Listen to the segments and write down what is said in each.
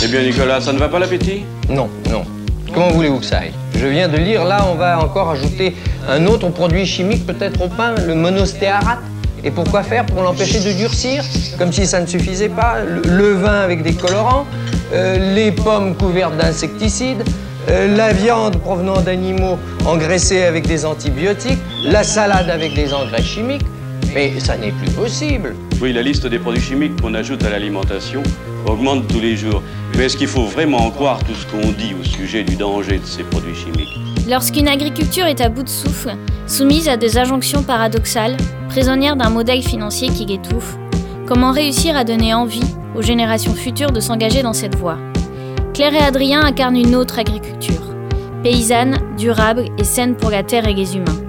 Eh bien, Nicolas, ça ne va pas l'appétit? Non, non. Comment voulez-vous que ça aille? Je viens de lire, là, on va encore ajouter un autre produit chimique, peut-être au pain, le monostéarate. Et pourquoi faire? Pour l'empêcher de durcir Comme si ça ne suffisait pas. Le, vin avec des colorants, euh, les pommes couvertes d'insecticides, euh, la viande provenant d'animaux engraissés avec des antibiotiques, la salade avec des engrais chimiques. Mais ça n'est plus possible. Oui, la liste des produits chimiques qu'on ajoute à l'alimentation augmente tous les jours. Mais est-ce qu'il faut vraiment en croire tout ce qu'on dit au sujet du danger de ces produits chimiques Lorsqu'une agriculture est à bout de souffle, soumise à des injonctions paradoxales, prisonnière d'un modèle financier qui l'étouffe, comment réussir à donner envie aux générations futures de s'engager dans cette voie? Claire et Adrien incarnent une autre agriculture, paysanne, durable et saine pour la terre et les humains.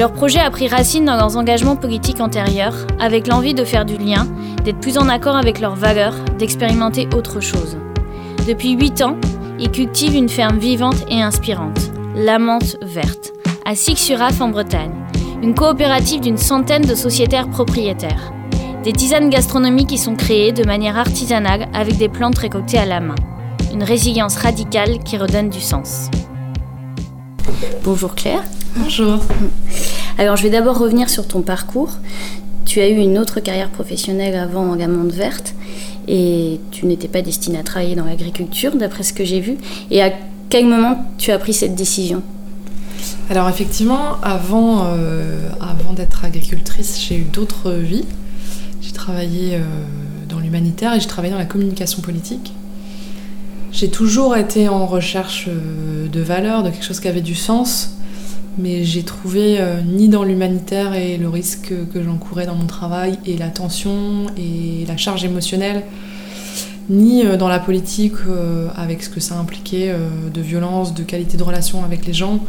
Leur projet a pris racine dans leurs engagements politiques antérieurs, avec l'envie de faire du lien, d'être plus en accord avec leurs valeurs, d'expérimenter autre chose. Depuis 8 ans, ils cultivent une ferme vivante et inspirante, la Menthe Verte, à Six-sur-Af en Bretagne, une coopérative d'une centaine de sociétaires propriétaires. Des tisanes gastronomiques y sont créées de manière artisanale avec des plantes récoltées à la main. Une résilience radicale qui redonne du sens. Bonjour Claire. Bonjour. Alors je vais d'abord revenir sur ton parcours. Tu as eu une autre carrière professionnelle avant en Gamande Verte et tu n'étais pas destinée à travailler dans l'agriculture d'après ce que j'ai vu. Et à quel moment tu as pris cette décision? Alors effectivement, avant, euh, avant d'être agricultrice, j'ai eu d'autres vies. J'ai travaillé euh, dans l'humanitaire et j'ai travaillé dans la communication politique. J'ai toujours été en recherche euh, de valeurs, de quelque chose qui avait du sens mais j'ai trouvé euh, ni dans l'humanitaire et le risque que j'encourais dans mon travail et la tension et la charge émotionnelle, ni euh, dans la politique avec ce que ça impliquait de violence, de qualité de relation avec les gens,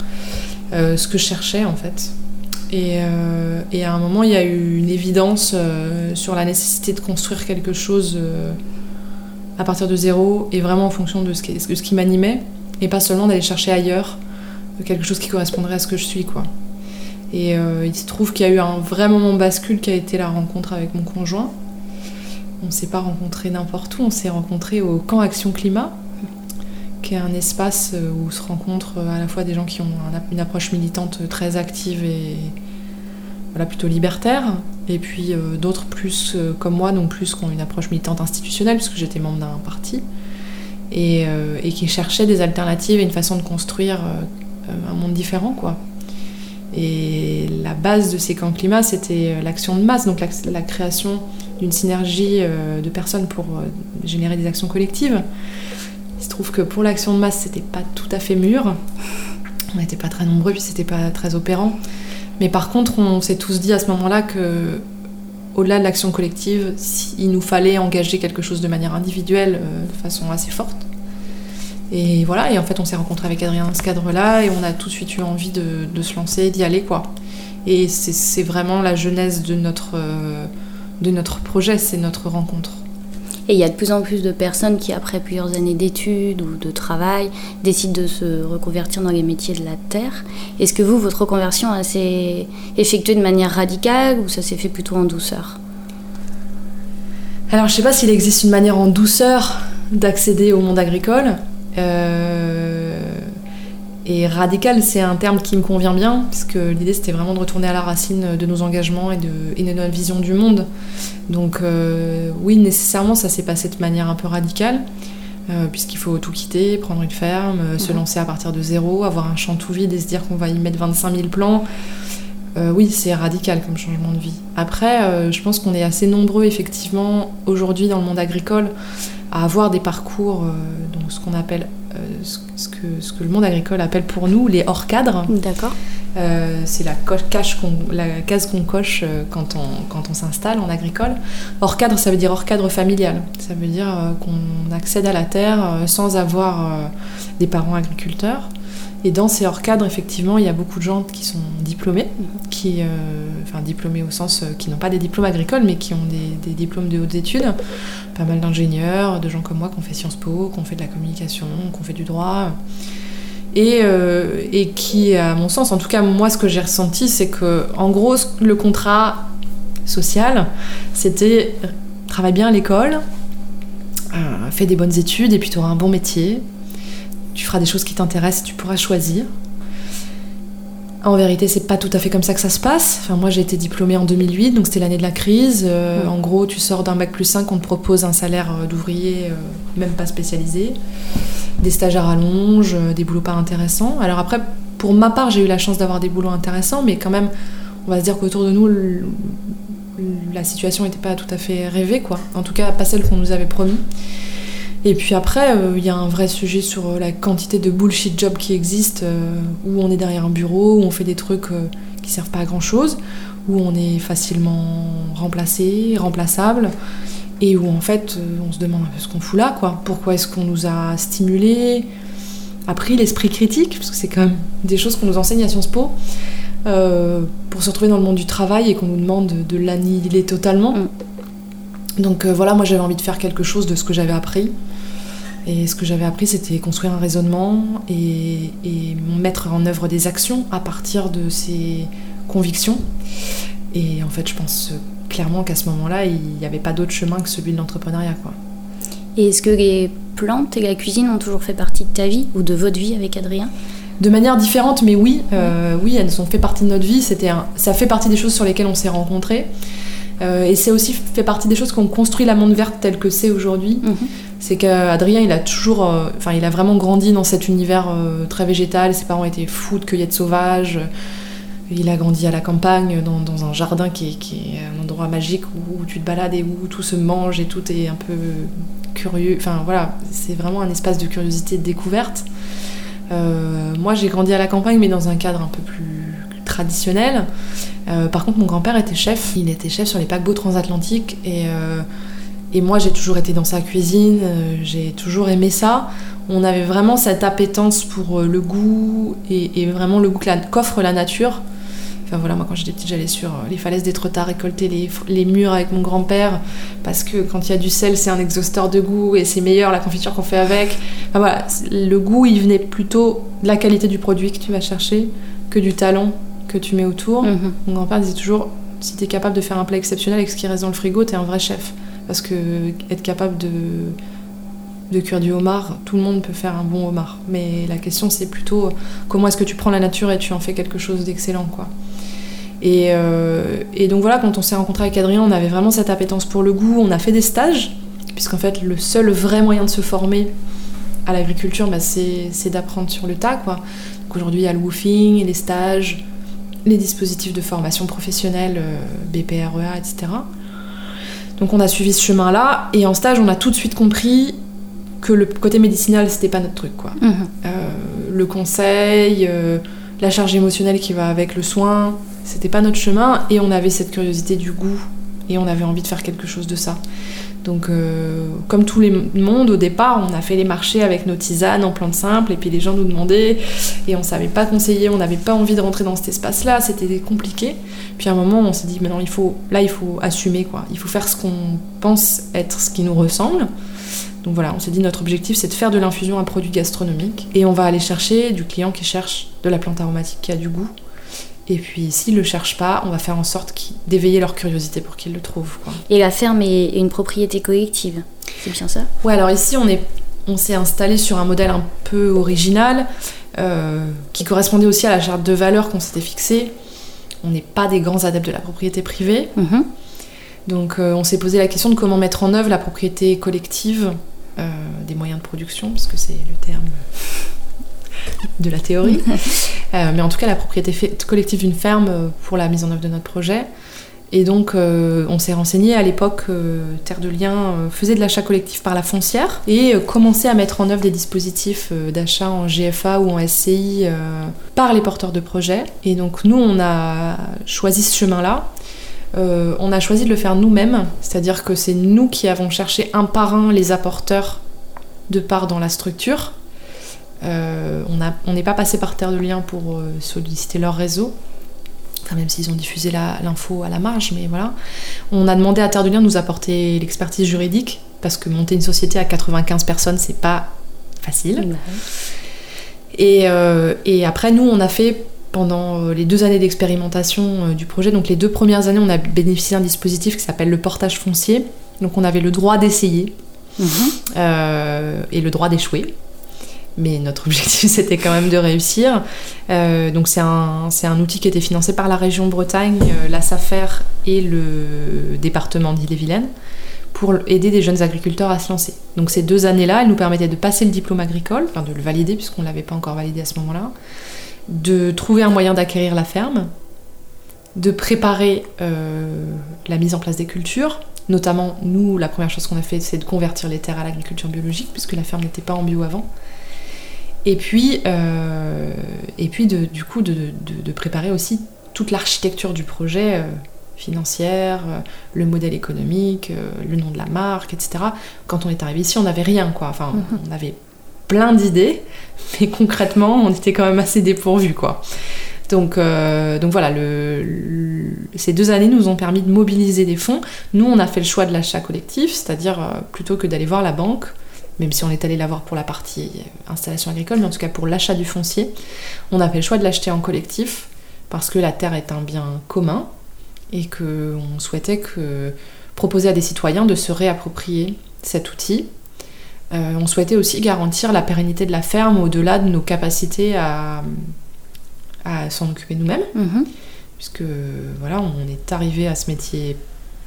ce que je cherchais en fait. Et, à un moment, il y a eu une évidence sur la nécessité de construire quelque chose à partir de zéro et vraiment en fonction de ce qui, m'animait et pas seulement d'aller chercher ailleurs quelque chose qui correspondrait à ce que je suis, quoi. Et euh, il se trouve qu'il y a eu un vrai moment bascule qui a été la rencontre avec mon conjoint. On s'est pas rencontré n'importe où, on s'est rencontré au camp Action Climat, qui est un espace euh, où se rencontrent à la fois des gens qui ont une approche militante très active et voilà, plutôt libertaire, et puis euh, d'autres plus comme moi, donc plus qui ont une approche militante institutionnelle, puisque j'étais membre d'un parti, et, et, qui cherchaient des alternatives et une façon de construire euh, un monde différent, quoi. Et la base de ces camps climat, c'était euh, l'action de masse, donc la, création d'une synergie euh, de personnes pour générer des actions collectives. Il se trouve que pour l'action de masse, c'était pas tout à fait mûr. On n'était pas très nombreux, puis c'était pas très opérant. Mais par contre, on s'est tous dit à ce moment-là que, au-delà de l'action collective, il nous fallait engager quelque chose de manière individuelle, de façon assez forte. Et voilà, et en fait, on s'est rencontré avec Adrien dans ce cadre-là, et on a tout de suite eu envie de, se lancer, d'y aller, quoi. Et c'est vraiment la genèse euh, de notre projet, c'est notre rencontre. Et il y a de plus en plus de personnes qui, après plusieurs années d'études ou de travail, décident de se reconvertir dans les métiers de la terre. Est-ce que vous, votre reconversion s'est effectuée de manière radicale ou ça s'est fait plutôt en douceur? Alors, je ne sais pas s'il existe une manière en douceur d'accéder au monde agricole. Euh, et radical, c'est un terme qui me convient bien, parce que l'idée c'était vraiment de retourner à la racine de nos engagements et de, et de notre vision du monde. Donc euh, oui, nécessairement, ça s'est passé de manière un peu radicale, euh, puisqu'il faut tout quitter, prendre une ferme, se mhm. lancer à partir de zéro, avoir un champ tout vide et se dire qu'on va y mettre 25 000 plans. oui, c'est radical comme changement de vie. Après, je pense qu'on est assez nombreux effectivement aujourd'hui dans le monde agricole à avoir des parcours, euh, donc ce qu'on appelle, euh, ce, que, ce que le monde agricole appelle pour nous les hors cadres. D'accord. Euh, c'est la, la, case qu'on coche quand on, quand on s'installe en agricole. Hors cadre, ça veut dire hors cadre familial. Ça veut dire qu'on accède à la terre sans avoir des parents agriculteurs. Et dans ces hors cadres, effectivement, il y a beaucoup de gens qui sont diplômés, qui, euh, enfin diplômés au sens euh, qui n'ont pas des diplômes agricoles, mais qui ont des, diplômes de hautes études. Pas mal d'ingénieurs, de gens comme moi qui ont fait Sciences Po, qui ont fait de la communication, qui ont fait du droit. Et, euh, et qui, à mon sens, en tout cas moi, ce que j'ai ressenti, c'est que, en gros, le contrat social, c'était travaille bien à l'école, fais des bonnes études et puis tu auras un bon métier. Tu feras des choses qui t'intéressent, tu pourras choisir. En vérité, c'est pas tout à fait comme ça que ça se passe. Enfin, moi, j'ai été diplômée en 2008, donc c'était l'année de la crise. Euh, en gros, tu sors d'un bac plus 5, on te propose un salaire euh, d'ouvrier, euh, même pas spécialisé, des stagiaires à longe, des boulots pas intéressants. Alors après, pour ma part, j'ai eu la chance d'avoir des boulots intéressants, mais quand même, on va se dire qu'autour de nous, la situation n'était pas tout à fait rêvée, quoi. En tout cas, pas celle qu'on nous avait promis. Et puis après, euh, il y a un vrai sujet sur euh, la quantité de bullshit jobs qui existent, euh, où on est derrière un bureau, où on fait des trucs qui servent pas à grand chose, où on est facilement remplacé, remplaçable, et où en fait on se demande un peu ce qu'on fout là, quoi. Pourquoi est-ce qu'on nous a stimulé, appris l'esprit critique, parce que c'est quand même des choses qu'on nous enseigne à Sciences Po, pour se retrouver dans le monde du travail et qu'on nous demande de, l'annihiler totalement. Mm. Donc voilà, moi j'avais envie de faire quelque chose de ce que j'avais appris. Et ce que j'avais appris, c'était construire un raisonnement et, mettre en œuvre des actions à partir de ces convictions. Et en fait, je pense clairement qu'à ce moment-là, il n'y avait pas d'autre chemin que celui de l'entrepreneuriat. Quoi. Et est-ce que les plantes et la cuisine ont toujours fait partie de ta vie ou de votre vie avec Adrien? De manière différente, mais oui, euh, oui, elles ont fait partie de notre vie. C'était ça fait partie des choses sur lesquelles on s'est rencontrés. Euh, et c'est aussi fait partie des choses qui ont construit la monde verte tel que c'est aujourd'hui. Mhm. C'est qu'Adrien, il a toujours, euh, enfin, il a vraiment grandi dans cet univers euh, très végétal. Ses parents étaient fous de cueillettes sauvages. Il a grandi à la campagne, dans, un jardin qui est, un endroit magique où, tu te balades et où tout se mange et tout est un peu curieux. Enfin voilà, c'est vraiment un espace de curiosité de découverte. moi, j'ai grandi à la campagne, mais dans un cadre un peu plus traditionnel. Euh, par contre, mon grand-père était chef. Il était chef sur les paquebots transatlantiques et, euh, et moi, j'ai toujours été dans sa cuisine. Euh, j'ai toujours aimé ça. On avait vraiment cette appétence pour le goût et, vraiment le goût qu'offre la nature. Enfin voilà, moi quand j'étais petite, j'allais sur les falaises d'Étretat récolter les, les, murs avec mon grand-père parce que quand il y a du sel, c'est un exhausteur de goût et c'est meilleur la confiture qu'on fait avec. Enfin voilà, le goût, il venait plutôt de la qualité du produit que tu vas chercher que du talent que tu mets autour. Mhm. Mon grand-père disait toujours si tu es capable de faire un plat exceptionnel avec ce qui reste dans le frigo, tu es un vrai chef. Parce que être capable de, cuire du homard, tout le monde peut faire un bon homard. Mais la question, c'est plutôt comment est-ce que tu prends la nature et tu en fais quelque chose d'excellent, quoi. Et, euh, donc voilà, quand on s'est rencontré avec Adrien, on avait vraiment cette appétence pour le goût. On a fait des stages, puisqu'en fait, le seul vrai moyen de se former à l'agriculture, bah, c'est d'apprendre sur le tas, quoi. Donc aujourd'hui, il y a le woofing, les stages, les dispositifs de formation professionnelle, euh, BPREA, etc. Donc on a suivi ce chemin-là, et en stage, on a tout de suite compris que le côté médicinal, c'était pas notre truc, quoi. Mhm. Euh, le conseil, euh, la charge émotionnelle qui va avec le soin, c'était pas notre chemin, et on avait cette curiosité du goût, et on avait envie de faire quelque chose de ça. Donc, euh, comme tout le monde, au départ, on a fait les marchés avec nos tisanes en plantes simples, et puis les gens nous demandaient, et on savait pas conseiller, on n'avait pas envie de rentrer dans cet espace-là, c'était compliqué. Puis à un moment, on s'est dit, maintenant, il faut, là, il faut assumer, quoi. Il faut faire ce qu'on pense être ce qui nous ressemble. Donc voilà, on s'est dit, notre objectif, c'est de faire de l'infusion un produit gastronomique, et on va aller chercher du client qui cherche de la plante aromatique qui a du goût, et puis s'ils le cherchent pas, on va faire en sorte d'éveiller leur curiosité pour qu'ils le trouvent. Et la ferme est une propriété collective, c'est bien ça? Ouais, alors ici on est, on s'est installé sur un modèle un peu original euh, qui correspondait aussi à la charte de valeurs qu'on s'était fixée. On n'est pas des grands adeptes de la propriété privée. Mhm. Donc euh, on s'est posé la question de comment mettre en œuvre la propriété collective euh, des moyens de production, parce que c'est le terme de la théorie. Euh, mais en tout cas, la propriété collective d'une ferme euh, pour la mise en œuvre de notre projet. Et donc, euh, on s'est renseigné à l'époque, Terre de Liens faisait de l'achat collectif par la foncière et commençait à mettre en œuvre des dispositifs d'achat en GFA ou en SCI par les porteurs de projets. Et donc, nous, on a choisi ce chemin-là. on a choisi de le faire nous-mêmes, c'est-à-dire que c'est nous qui avons cherché un par un les apporteurs de part dans la structure euh, on n'est pas passé par Terre de Liens pour euh, solliciter leur réseau, enfin, même s'ils ont diffusé l'info à la marge, mais voilà. On a demandé à Terre de Liens de nous apporter l'expertise juridique, parce que monter une société à 95 personnes, c'est pas facile. Euh, et, après, nous, on a fait pendant les deux années d'expérimentation du projet, donc les deux premières années, on a bénéficié d'un dispositif qui s'appelle le portage foncier. Donc on avait le droit d'essayer Mhm. euh, et le droit d'échouer. Mais notre objectif, c'était quand même de réussir. Euh, donc c'est un, un outil qui était financé par la région Bretagne, euh, la SAFER et le département d'Ille-et-Vilaine pour aider des jeunes agriculteurs à se lancer. Donc ces deux années-là, elles nous permettaient de passer le diplôme agricole, de le valider puisqu'on ne l'avait pas encore validé à ce moment-là, de trouver un moyen d'acquérir la ferme, de préparer euh, la mise en place des cultures. Notamment, nous, la première chose qu'on a fait, c'est de convertir les terres à l'agriculture biologique, puisque la ferme n'était pas en bio avant. Et puis, euh, et puis de, du coup, de, de- de préparer aussi toute l'architecture du projet, euh, financière, euh, le modèle économique, le nom de la marque, etc. Quand on est arrivé ici, on n'avait rien, quoi. Enfin, on avait plein d'idées, mais concrètement, on était quand même assez dépourvus, quoi. Donc, donc voilà, le- le- ces deux années nous ont permis de mobiliser des fonds. Nous, on a fait le choix de l'achat collectif, c'est-à-dire plutôt que d'aller voir la banque, même si on est allé la voir pour la partie installation agricole, mais en tout cas pour l'achat du foncier, on a fait le choix de l'acheter en collectif parce que la terre est un bien commun et que on souhaitait que proposer à des citoyens de se réapproprier cet outil. Euh, on souhaitait aussi garantir la pérennité de la ferme au-delà de nos capacités à, à s'en occuper nous-mêmes, Mhm. puisque voilà, on est arrivé à ce métier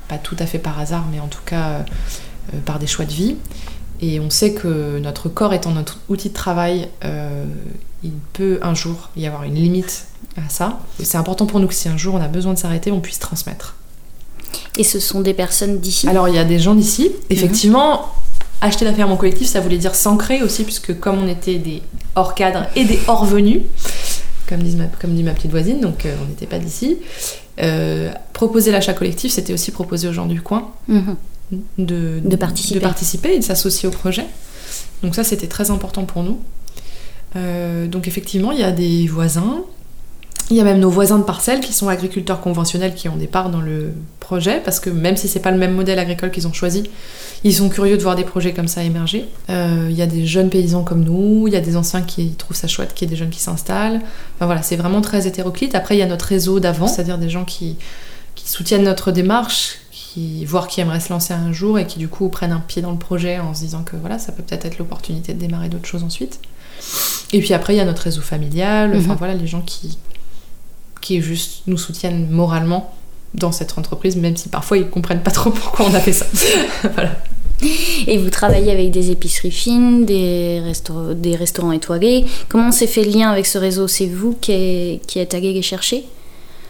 pas tout à fait par hasard, mais en tout cas euh, par des choix de vie. Et on sait que notre corps étant notre outil de travail, euh, il peut un jour y avoir une limite à ça. C'est important pour nous que si un jour on a besoin de s'arrêter, on puisse transmettre. Et ce sont des personnes d'ici Alors il y a des gens d'ici. Effectivement, acheter la ferme en collectif, ça voulait dire s'ancrer aussi, puisque comme on était des hors cadres et des hors venus, comme, disent ma- comme dit ma petite voisine, donc euh, on n'était pas d'ici. euh, proposer l'achat collectif, c'était aussi proposer aux gens du coin Mhm. De, De participer. de participer et de s'associer au projet. Donc ça, c'était très important pour nous. Euh, donc effectivement, il y a des voisins. Il y a même nos voisins de parcelles qui sont agriculteurs conventionnels qui ont des parts dans le projet, parce que même si c'est pas le même modèle agricole qu'ils ont choisi, ils sont curieux de voir des projets comme ça émerger. Euh, il y a des jeunes paysans comme nous, il y a des anciens qui trouvent ça chouette, qu'il y ait des jeunes qui s'installent. Enfin voilà, c'est vraiment très hétéroclite. Après, il y a notre réseau d'avant, c'est-à-dire des gens qui, qui soutiennent notre démarche, qui, voire qui aimeraient se lancer un jour et qui du coup prennent un pied dans le projet en se disant que voilà, ça peut peut-être être l'opportunité de démarrer d'autres choses ensuite. Et puis après, il y a notre réseau familial, enfin Mhm. voilà, les gens qui, qui juste nous soutiennent moralement dans cette entreprise, même si parfois ils comprennent pas trop pourquoi on a fait ça. voilà. Et vous travaillez avec des épiceries fines, des, resta- des restaurants étoilés. Comment s'est fait le lien avec ce réseau? C'est vous qui, est- qui êtes allé les chercher?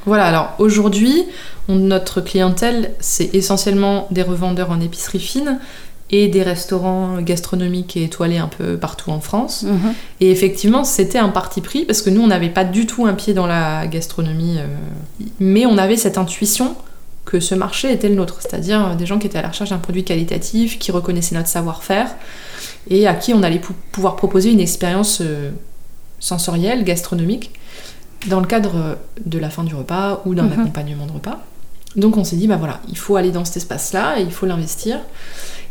Voilà, alors aujourd'hui, notre clientèle, c'est essentiellement des revendeurs en épicerie fine et des restaurants gastronomiques et étoilés un peu partout en France. Mhm. Et effectivement, c'était un parti pris parce que nous, on n'avait pas du tout un pied dans la gastronomie, euh, mais on avait cette intuition que ce marché était le nôtre, c'est-à-dire des gens qui étaient à la recherche d'un produit qualitatif, qui reconnaissaient notre savoir-faire et à qui on allait pou- pouvoir proposer une expérience euh, sensorielle, gastronomique, dans le cadre de la fin du repas ou d'un Mhm. accompagnement de repas. Donc on s'est dit, bah voilà, il faut aller dans cet espace-là et il faut l'investir.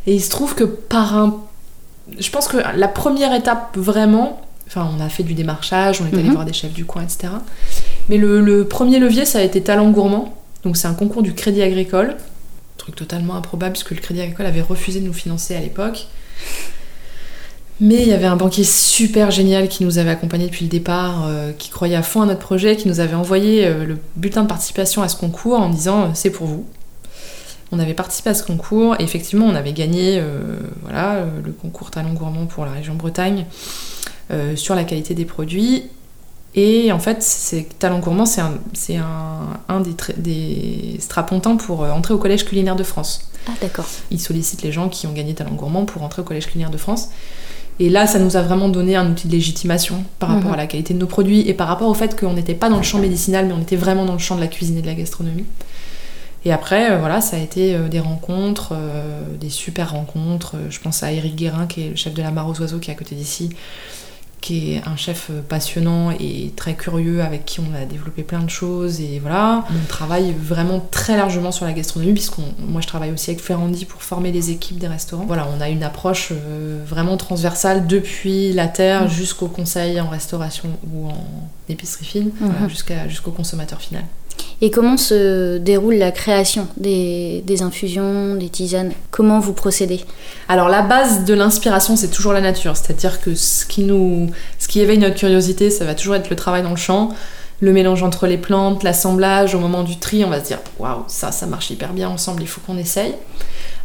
Et il se trouve que par un je pense que la première étape vraiment, enfin on a fait du démarchage, on est allé Mhm. voir des chefs du coin, etc. Mais le, le premier levier, ça a été Talent Gourmand. Donc c'est un concours du Crédit Agricole. Truc totalement improbable puisque le Crédit Agricole avait refusé de nous financer à l'époque. Mais il y avait un banquier super génial qui nous avait accompagnés depuis le départ, euh, qui croyait à fond à notre projet, qui nous avait envoyé euh, le bulletin de participation à ce concours en disant euh, c'est pour vous. On avait participé à ce concours et effectivement on avait gagné voilà, le concours Talent Gourmand pour la région Bretagne sur la qualité des produits. Et en fait, Talent Gourmand, c'est un, un, un des, des strapontins pour entrer au Collège culinaire de France. Ah, d'accord. Ils sollicitent les gens qui ont gagné Talent Gourmand pour entrer au Collège culinaire de France. Et là, ça nous a vraiment donné un outil de légitimation par rapport Mhm. à la qualité de nos produits et par rapport au fait qu'on n'était pas dans le champ médicinal, mais on était vraiment dans le champ de la cuisine et de la gastronomie. Et après, euh, voilà, ça a été euh, des rencontres, euh, des super rencontres. Je pense à Eric Guérin, qui est le chef de la Mare aux Oiseaux, qui est à côté d'ici, qui est un chef passionnant et très curieux, avec qui on a développé plein de choses. Et voilà, on travaille vraiment très largement sur la gastronomie, puisqu'on, moi je travaille aussi avec Ferrandi pour former les équipes des restaurants. Voilà, on a une approche euh, vraiment transversale depuis la terre Mhm. jusqu'au conseil en restauration ou en épicerie fine, voilà, jusqu'à, jusqu'au consommateur final. Et comment se déroule la création des, infusions, des tisanes? Comment vous procédez? Alors la base de l'inspiration, c'est toujours la nature. C'est-à-dire que ce qui, nous, ce qui éveille notre curiosité, ça va toujours être le travail dans le champ, le mélange entre les plantes, l'assemblage. Au moment du tri, on va se dire waouh, ça, ça marche hyper bien ensemble, il faut qu'on essaye.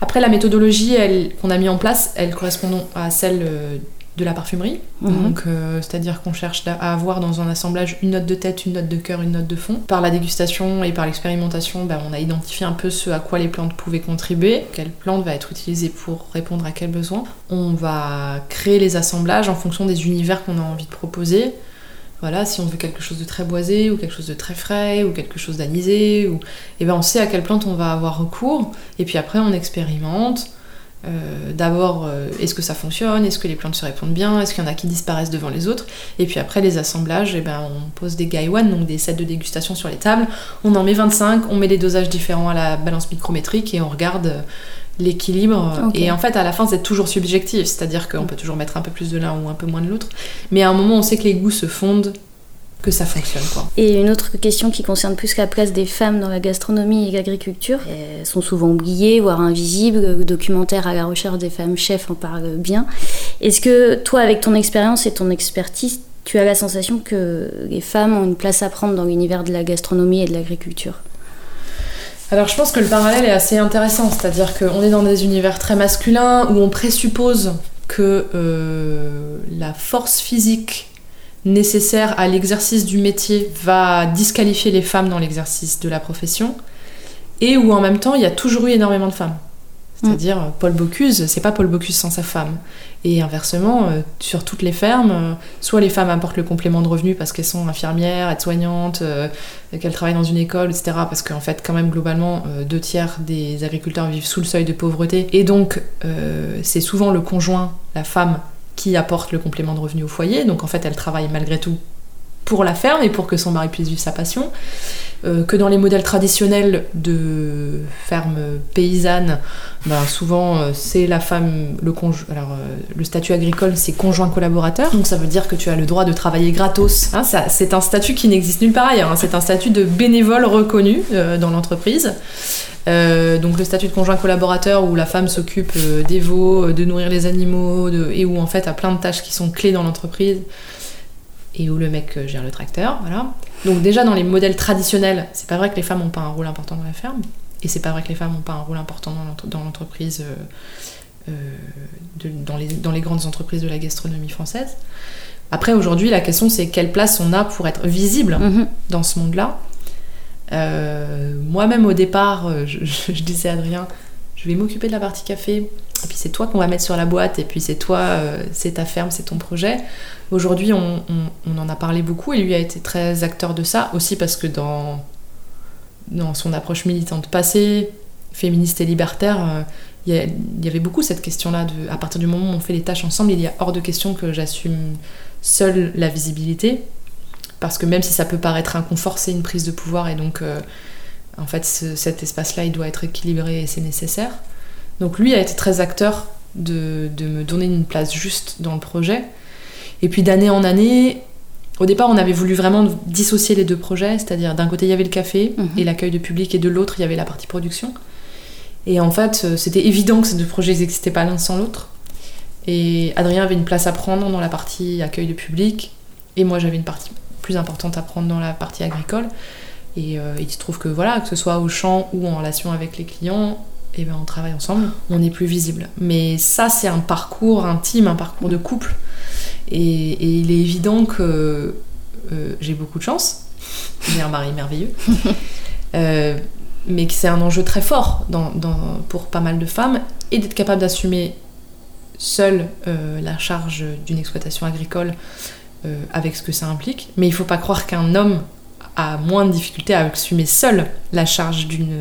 Après, la méthodologie qu'on a mis en place, elle correspond à celle euh, de la parfumerie. Mhm. Donc, euh, c'est-à-dire qu'on cherche à avoir dans un assemblage une note de tête, une note de cœur, une note de fond. Par la dégustation et par l'expérimentation, ben, on a identifié un peu ce à quoi les plantes pouvaient contribuer, quelle plante va être utilisée pour répondre à quel besoin. On va créer les assemblages en fonction des univers qu'on a envie de proposer. Voilà, si on veut quelque chose de très boisé ou quelque chose de très frais ou quelque chose d'anisé, ou... eh ben on sait à quelle plante on va avoir recours. Et puis après on expérimente. Euh, d'abord, euh, est-ce que ça fonctionne? Est-ce que les plantes se répondent bien? Est-ce qu'il y en a qui disparaissent devant les autres? Et puis après, les assemblages, eh ben, on pose des gaiwan, donc des sets de dégustation sur les tables. On en met 25, on met des dosages différents à la balance micrométrique et on regarde euh, l'équilibre. Et en fait, à la fin, c'est toujours subjectif, c'est-à-dire qu'on peut toujours mettre un peu plus de l'un ou un peu moins de l'autre. Mais à un moment, on sait que les goûts se fondent que ça fonctionne. Quoi. Et une autre question qui concerne plus la place des femmes dans la gastronomie et l'agriculture. Elles sont souvent oubliées, voire invisibles. Le documentaire à la recherche des femmes chefs en parle bien. Est-ce que toi, avec ton expérience et ton expertise, tu as la sensation que les femmes ont une place à prendre dans l'univers de la gastronomie et de l'agriculture? Alors je pense que le parallèle est assez intéressant, c'est-à-dire qu'on est dans des univers très masculins où on présuppose que euh, la force physique nécessaire à l'exercice du métier va disqualifier les femmes dans l'exercice de la profession, et où en même temps il y a toujours eu énormément de femmes. C'est-à-dire mm. Paul Bocuse, c'est pas Paul Bocuse sans sa femme. Et inversement, euh, sur toutes les fermes, euh, soit les femmes apportent le complément de revenu parce qu'elles sont infirmières, aides-soignantes, euh, qu'elles travaillent dans une école, etc. Parce qu'en fait, quand même, globalement, deux tiers des agriculteurs vivent sous le seuil de pauvreté. Et donc, c'est souvent le conjoint, la femme, qui apporte le complément de revenu au foyer. Donc en fait, elle travaille malgré tout pour la ferme et pour que son mari puisse vivre sa passion. Euh, que dans les modèles traditionnels de ferme paysanne, ben souvent euh, c'est la femme, le Alors euh, le statut agricole c'est conjoint collaborateur, donc ça veut dire que tu as le droit de travailler gratos. Hein, c'est un statut qui n'existe nulle part ailleurs. Hein. C'est un statut de bénévole reconnu dans l'entreprise. donc le statut de conjoint collaborateur où la femme s'occupe des veaux, de nourrir les animaux, et où en fait a plein de tâches qui sont clés dans l'entreprise et où le mec euh, gère le tracteur, voilà. Donc déjà dans les modèles traditionnels, c'est pas vrai que les femmes n'ont pas un rôle important dans la ferme, et c'est pas vrai que les femmes n'ont pas un rôle important dans l'entreprise, euh, euh, dans, les, dans les grandes entreprises de la gastronomie française. Après aujourd'hui, la question c'est quelle place on a pour être visible mhm. dans ce monde-là. Moi-même au départ, je, je, disais à Adrien, je vais m'occuper de la partie café, et puis c'est toi qu'on va mettre sur la boîte, et puis c'est toi, c'est ta ferme, c'est ton projet. Aujourd'hui, on, en a parlé beaucoup et lui a été très acteur de ça, aussi parce que dans, son approche militante passée, féministe et libertaire, euh, il y, avait beaucoup cette question-là. à partir du moment où on fait les tâches ensemble, il y a hors de question que j'assume seule la visibilité. Parce que même si ça peut paraître inconfort, c'est une prise de pouvoir et donc euh, en fait cet espace-là il doit être équilibré et c'est nécessaire. Donc lui a été très acteur de, me donner une place juste dans le projet. Et puis d'année en année, au départ, on avait voulu vraiment dissocier les deux projets, c'est-à-dire d'un côté il y avait le café mhm. et l'accueil de public, et de l'autre il y avait la partie production. Et en fait, euh, c'était évident que ces deux projets n'existaient pas l'un sans l'autre. Et Adrien avait une place à prendre dans la partie accueil de public, et moi j'avais une partie plus importante à prendre dans la partie agricole. Et euh, il se trouve que voilà, que ce soit au champ ou en relation avec les clients, et eh ben on travaille ensemble, on est plus visible. Mais ça, c'est un parcours intime, un parcours de couple. Et, il est évident que euh, j'ai beaucoup de chance, j'ai un mari merveilleux, euh, mais que c'est un enjeu très fort pour pas mal de femmes, et d'être capable d'assumer seule euh, la charge d'une exploitation agricole avec ce que ça implique. Mais il faut pas croire qu'un homme a moins de difficultés à assumer seul la charge d'une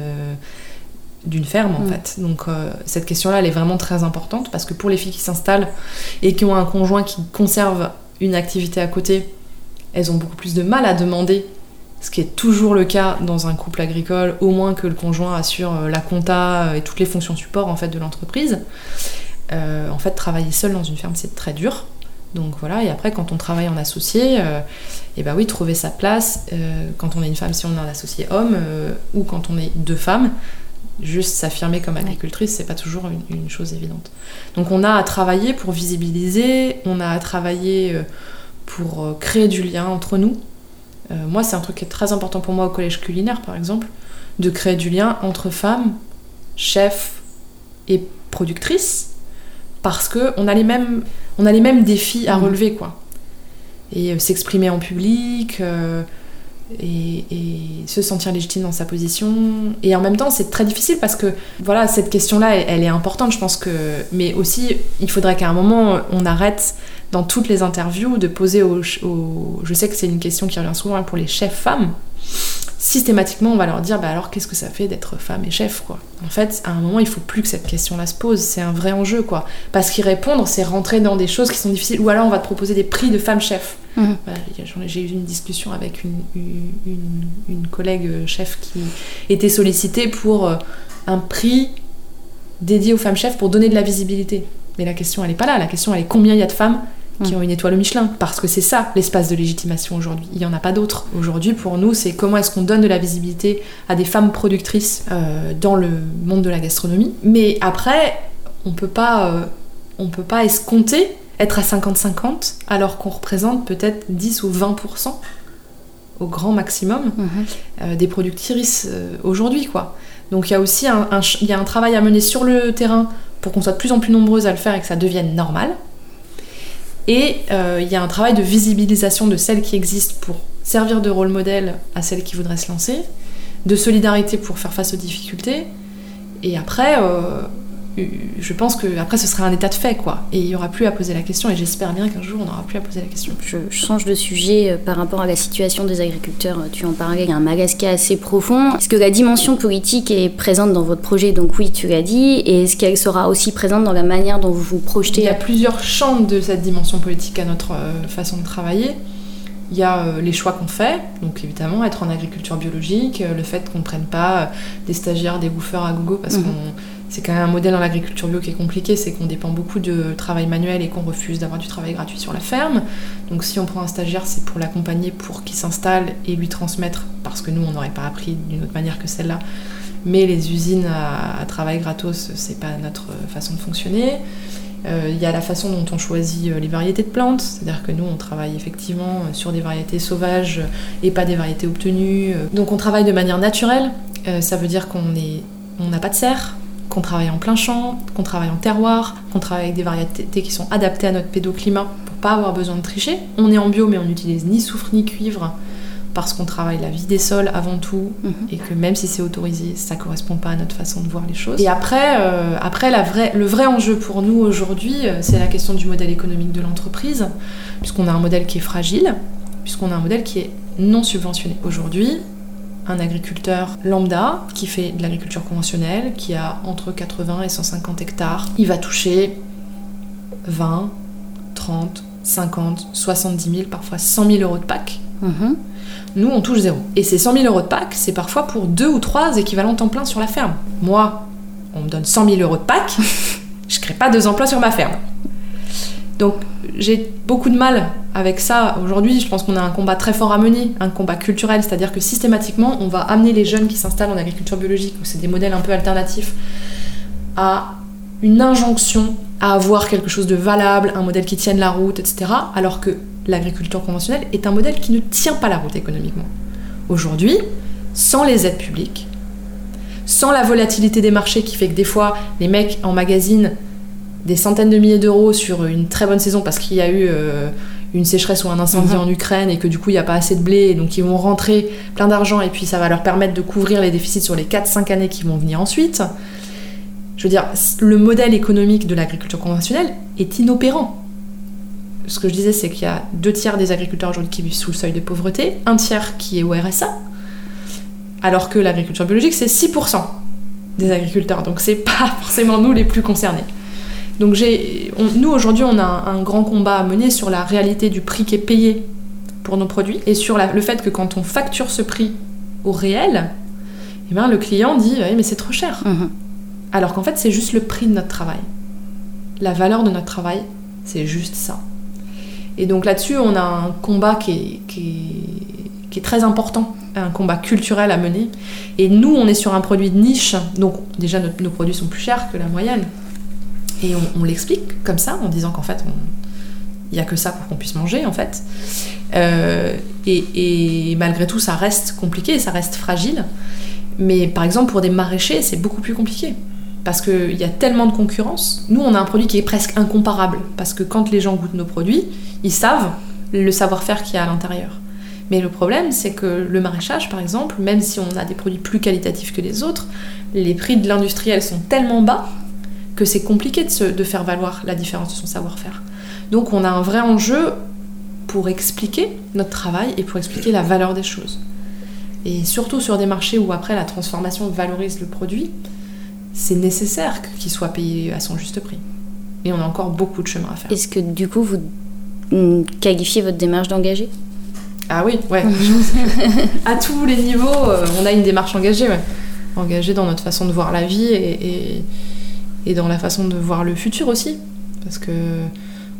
d'une ferme en mm. fait. Donc euh, cette question-là, elle est vraiment très importante parce que pour les filles qui s'installent et qui ont un conjoint qui conserve une activité à côté, elles ont beaucoup plus de mal à demander, ce qui est toujours le cas dans un couple agricole, au moins que le conjoint assure euh, la compta et toutes les fonctions support en fait de l'entreprise. Euh, en fait, travailler seul dans une ferme, c'est très dur. Donc voilà, et après quand on travaille en associé, et bah oui, trouver sa place, quand on est une femme, si on est un associé homme, ou quand on est deux femmes, juste s'affirmer comme agricultrice, c'est pas toujours une, chose évidente. Donc on a à travailler pour visibiliser, on a à travailler pour créer du lien entre nous. moi, c'est un truc qui est très important pour moi au collège culinaire, par exemple, de créer du lien entre femmes, chefs et productrices, parce qu'on a, les mêmes, on a les mêmes défis à mmh. relever, quoi. Et euh, s'exprimer en public, euh, et, se sentir légitime dans sa position. Et en même temps, c'est très difficile parce que, voilà, cette question-là, elle, est importante, je pense que... Mais aussi, il faudrait qu'à un moment, on arrête dans toutes les interviews de poser aux... Je sais que c'est une question qui revient souvent pour les chefs femmes systématiquement, on va leur dire bah alors qu'est-ce que ça fait d'être femme et chef quoi? En fait, à un moment, il faut plus que cette question-là se pose, c'est un vrai enjeu quoi. Parce qu'y répondre, c'est rentrer dans des choses qui sont difficiles. Ou alors, on va te proposer des prix de femme chef. Mmh. J'ai eu une discussion avec une, une, collègue chef qui était sollicitée pour euh, un prix dédié aux femmes chefs pour donner de la visibilité. Mais la question, elle est pas là. La question, elle est combien il y a de femmes qui ont une étoile au Michelin. Parce que c'est ça l'espace de légitimation aujourd'hui. Il n'y en a pas d'autre. Aujourd'hui, pour nous, c'est comment est-ce qu'on donne de la visibilité à des femmes productrices euh, dans le monde de la gastronomie. Mais après, on peut pas, euh, on peut pas escompter être à 50-50 alors qu'on représente peut-être 10 ou 20% au grand maximum mhm. euh, des productrices aujourd'hui, quoi. Donc il y a aussi un, y a un travail à mener sur le terrain pour qu'on soit de plus en plus nombreuses à le faire et que ça devienne normal. Et euh, il y a un travail de visibilisation de celles qui existent pour servir de rôle modèle à celles qui voudraient se lancer, de solidarité pour faire face aux difficultés. Et après, euh, je pense que après ce sera un état de fait quoi et il y aura plus à poser la question et j'espère bien qu'un jour on n'aura plus à poser la question. Je, change de sujet euh, par rapport à la situation des agriculteurs. Tu en parlais, il y a un magasin assez profond. Est-ce que la dimension politique est présente dans votre projet? Donc oui, tu l'as dit. Et est-ce qu'elle sera aussi présente dans la manière dont vous vous projetez? Il y a plusieurs champs de cette dimension politique à notre euh, façon de travailler. Il y a euh, les choix qu'on fait, donc évidemment être en agriculture biologique, le fait qu'on ne prenne pas des stagiaires, des bouffeurs à gogo parce mhm. qu'on c'est quand même un modèle dans l'agriculture bio qui est compliqué, c'est qu'on dépend beaucoup de travail manuel et qu'on refuse d'avoir du travail gratuit sur la ferme. Donc si on prend un stagiaire, c'est pour l'accompagner pour qu'il s'installe et lui transmettre, parce que nous, on n'aurait pas appris d'une autre manière que celle-là. Mais les usines à, travail gratos, c'est pas notre façon de fonctionner. Euh, il y a la façon dont on choisit euh, les variétés de plantes, c'est-à-dire que nous on travaille effectivement sur des variétés sauvages et pas des variétés obtenues. Donc on travaille de manière naturelle, euh, ça veut dire qu'on on n'a pas de serre, qu'on travaille en plein champ, qu'on travaille en terroir, qu'on travaille avec des variétés qui sont adaptées à notre pédoclimat pour pas avoir besoin de tricher. On est en bio mais on n'utilise ni soufre ni cuivre parce qu'on travaille la vie des sols avant tout mhm. et que même si c'est autorisé, ça correspond pas à notre façon de voir les choses. Et après, euh, après la vraie, le vrai enjeu pour nous aujourd'hui, euh, c'est la question du modèle économique de l'entreprise, puisqu'on a un modèle qui est fragile, puisqu'on a un modèle qui est non subventionné. Aujourd'hui, un agriculteur lambda qui fait de l'agriculture conventionnelle, qui a entre 80 et 150 hectares, il va toucher 20, 30, 50, 70 000, parfois 100 000 euros de PAC. Mhm. Nous, on touche zéro. Et ces 100 000 euros de PAC, c'est parfois pour deux ou trois équivalents temps plein sur la ferme. Moi, on me donne 100 000 euros de PAC, je crée pas deux emplois sur ma ferme. Donc j'ai beaucoup de mal avec ça. Aujourd'hui, je pense qu'on a un combat très fort à mener, un combat culturel, c'est-à-dire que systématiquement, on va amener les jeunes qui s'installent en agriculture biologique, où c'est des modèles un peu alternatifs, à une injonction à avoir quelque chose de valable, un modèle qui tienne la route, etc. Alors que l'agriculture conventionnelle est un modèle qui ne tient pas la route économiquement. Aujourd'hui, sans les aides publiques, sans la volatilité des marchés qui fait que des fois les mecs en magazine des centaines de milliers d'euros sur une très bonne saison parce qu'il y a eu euh, une sécheresse ou un incendie mhm. en Ukraine et que du coup il n'y a pas assez de blé, et donc ils vont rentrer plein d'argent et puis ça va leur permettre de couvrir les déficits sur les 4-5 années qui vont venir ensuite. Je veux dire, le modèle économique de l'agriculture conventionnelle est inopérant. Ce que je disais, c'est qu'il y a deux tiers des agriculteurs aujourd'hui qui vivent sous le seuil de pauvreté, un tiers qui est au RSA, alors que l'agriculture biologique, c'est 6% des agriculteurs. Donc c'est pas forcément nous les plus concernés. Donc nous aujourd'hui on a un, grand combat à mener sur la réalité du prix qui est payé pour nos produits et sur le fait que quand on facture ce prix au réel, eh ben, le client dit oui, mais c'est trop cher. Mhm. Alors qu'en fait c'est juste le prix de notre travail. La valeur de notre travail, c'est juste ça. Et donc là-dessus, on a un combat qui est, qui est, qui est très important, un combat culturel à mener. Et nous, on est sur un produit de niche, donc déjà nos, nos produits sont plus chers que la moyenne. Et on, l'explique comme ça, en disant qu'en fait, il n'y a que ça pour qu'on puisse manger, en fait. Euh, et, et malgré tout, ça reste compliqué, ça reste fragile. Mais par exemple, pour des maraîchers, c'est beaucoup plus compliqué. Parce qu'il y a tellement de concurrence. Nous, on a un produit qui est presque incomparable. Parce que quand les gens goûtent nos produits, ils savent le savoir-faire qu'il y a à l'intérieur. Mais le problème, c'est que le maraîchage, par exemple, même si on a des produits plus qualitatifs que les autres, les prix de l'industriel sont tellement bas que c'est compliqué de, se, de faire valoir la différence de son savoir-faire. Donc on a un vrai enjeu pour expliquer notre travail et pour expliquer la valeur des choses. Et surtout sur des marchés où après la transformation valorise le produit, c'est nécessaire qu'il soit payé à son juste prix. Et on a encore beaucoup de chemin à faire. Est-ce que du coup vous mm, qualifiez votre démarche d'engagée Ah oui, ouais. à tous les niveaux, euh, on a une démarche engagée. Ouais. Engagée dans notre façon de voir la vie et, et, et dans la façon de voir le futur aussi. Parce que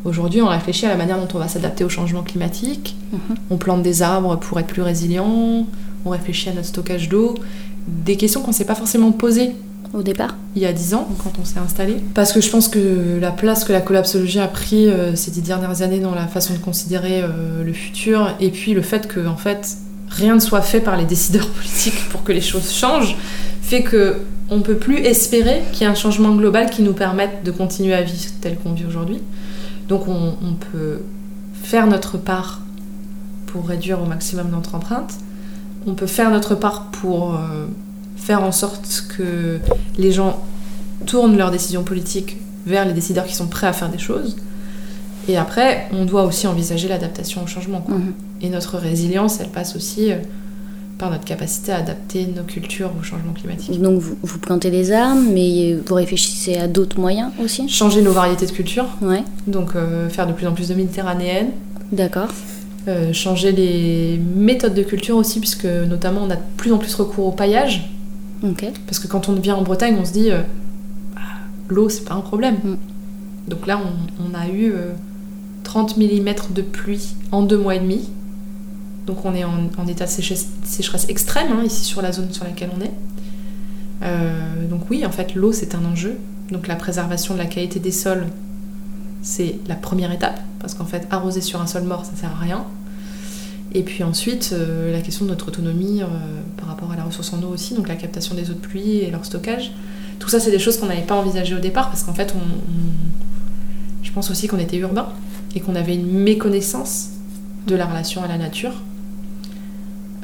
Aujourd'hui, on réfléchit à la manière dont on va s'adapter au changement climatique. Mhm. On plante des arbres pour être plus résilient. On réfléchit à notre stockage d'eau. Des questions qu'on ne s'est pas forcément posées au départ il y a 10 ans, quand on s'est installé. Parce que je pense que la place que la collapsologie a pris euh, ces dix dernières années dans la façon de considérer euh, le futur, et puis le fait que, en fait, rien ne soit fait par les décideurs politiques pour que les choses changent, fait que on peut plus espérer qu'il y ait un changement global qui nous permette de continuer à vivre tel qu'on vit aujourd'hui. Donc on, on, peut faire notre part pour réduire au maximum notre empreinte. On peut faire notre part pour euh, faire en sorte que les gens tournent leurs décisions politiques vers les décideurs qui sont prêts à faire des choses. Et après, on doit aussi envisager l'adaptation au changement. Quoi. Mhm. Et notre résilience, elle passe aussi euh, par notre capacité à adapter nos cultures au changement climatique. Donc vous, vous plantez des arbres, mais vous réfléchissez à d'autres moyens aussi? Changer nos variétés de culture. Ouais. Donc euh, faire de plus en plus de méditerranéennes. D'accord. Euh, changer les méthodes de culture aussi, puisque notamment on a de plus en plus recours au paillage. Ok. Parce que quand on vient en Bretagne, on se dit euh, ah, l'eau c'est pas un problème. Mm. Donc là, on, on a eu euh, 30 mm de pluie en deux mois et demi. Donc on est en, état de sécheresse, sécheresse extrême hein, ici sur la zone sur laquelle on est. Euh, donc oui, en fait, l'eau c'est un enjeu. Donc la préservation de la qualité des sols, c'est la première étape, parce qu'en fait, arroser sur un sol mort, ça sert à rien. Et puis ensuite, euh, la question de notre autonomie euh, par rapport à la ressource en eau aussi, donc la captation des eaux de pluie et leur stockage. Tout ça, c'est des choses qu'on n'avait pas envisagées au départ, parce qu'en fait, on, on... je pense aussi qu'on était urbain et qu'on avait une méconnaissance de la relation à la nature.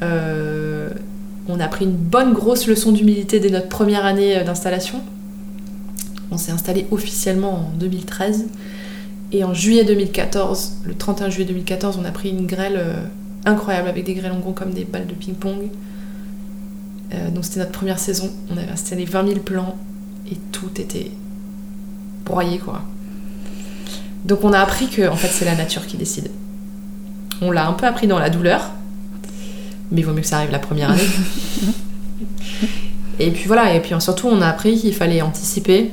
Euh, on a pris une bonne grosse leçon d'humilité dès notre première année d'installation. On s'est installé officiellement en 2013. Et en juillet 2014, le 31 juillet 2014, on a pris une grêle euh, incroyable avec des grêlons gros comme des balles de ping-pong. Euh, donc c'était notre première saison. On avait installé 20 000 plants et tout était broyé quoi. Donc on a appris que en fait c'est la nature qui décide. On l'a un peu appris dans la douleur, mais il vaut mieux que ça arrive la première année. et puis voilà, et puis surtout on a appris qu'il fallait anticiper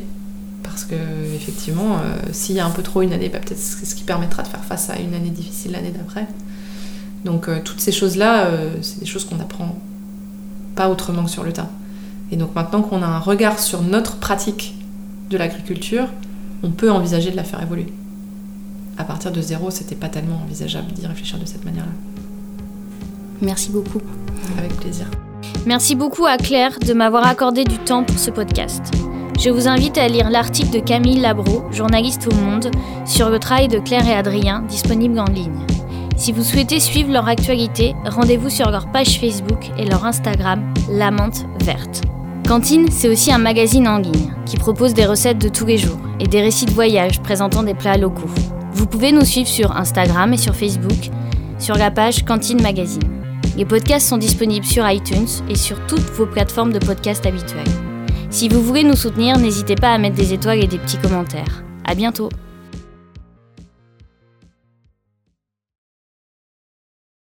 parce que effectivement, euh, s'il y a un peu trop une année, bah, peut-être c'est ce qui permettra de faire face à une année difficile l'année d'après. Donc euh, toutes ces choses-là, euh, c'est des choses qu'on apprend pas autrement que sur le tas. Et donc maintenant qu'on a un regard sur notre pratique de l'agriculture, on peut envisager de la faire évoluer. À partir de zéro, c'était pas tellement envisageable d'y réfléchir de cette manière-là. Merci beaucoup. Avec plaisir. Merci beaucoup à Claire de m'avoir accordé du temps pour ce podcast. Je vous invite à lire l'article de Camille Labro, journaliste au Monde, sur le travail de Claire et Adrien, disponible en ligne. Si vous souhaitez suivre leur actualité, rendez-vous sur leur page Facebook et leur Instagram, La Menthe Verte. Cantine, c'est aussi un magazine en ligne qui propose des recettes de tous les jours et des récits de voyage présentant des plats locaux. Vous pouvez nous suivre sur Instagram et sur Facebook, sur la page Cantine Magazine. Les podcasts sont disponibles sur iTunes et sur toutes vos plateformes de podcasts habituelles. Si vous voulez nous soutenir, n'hésitez pas à mettre des étoiles et des petits commentaires. À bientôt!